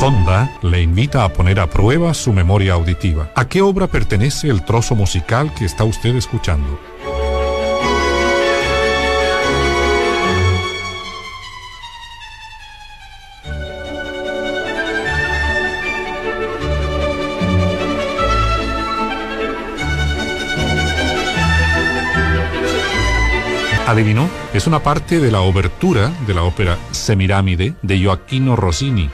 Sonda le invita a poner a prueba su memoria auditiva. ¿A qué obra pertenece el trozo musical que está usted escuchando? ¿Adivinó? Es una parte de la obertura de la ópera Semiramide de Joaquino Rossini,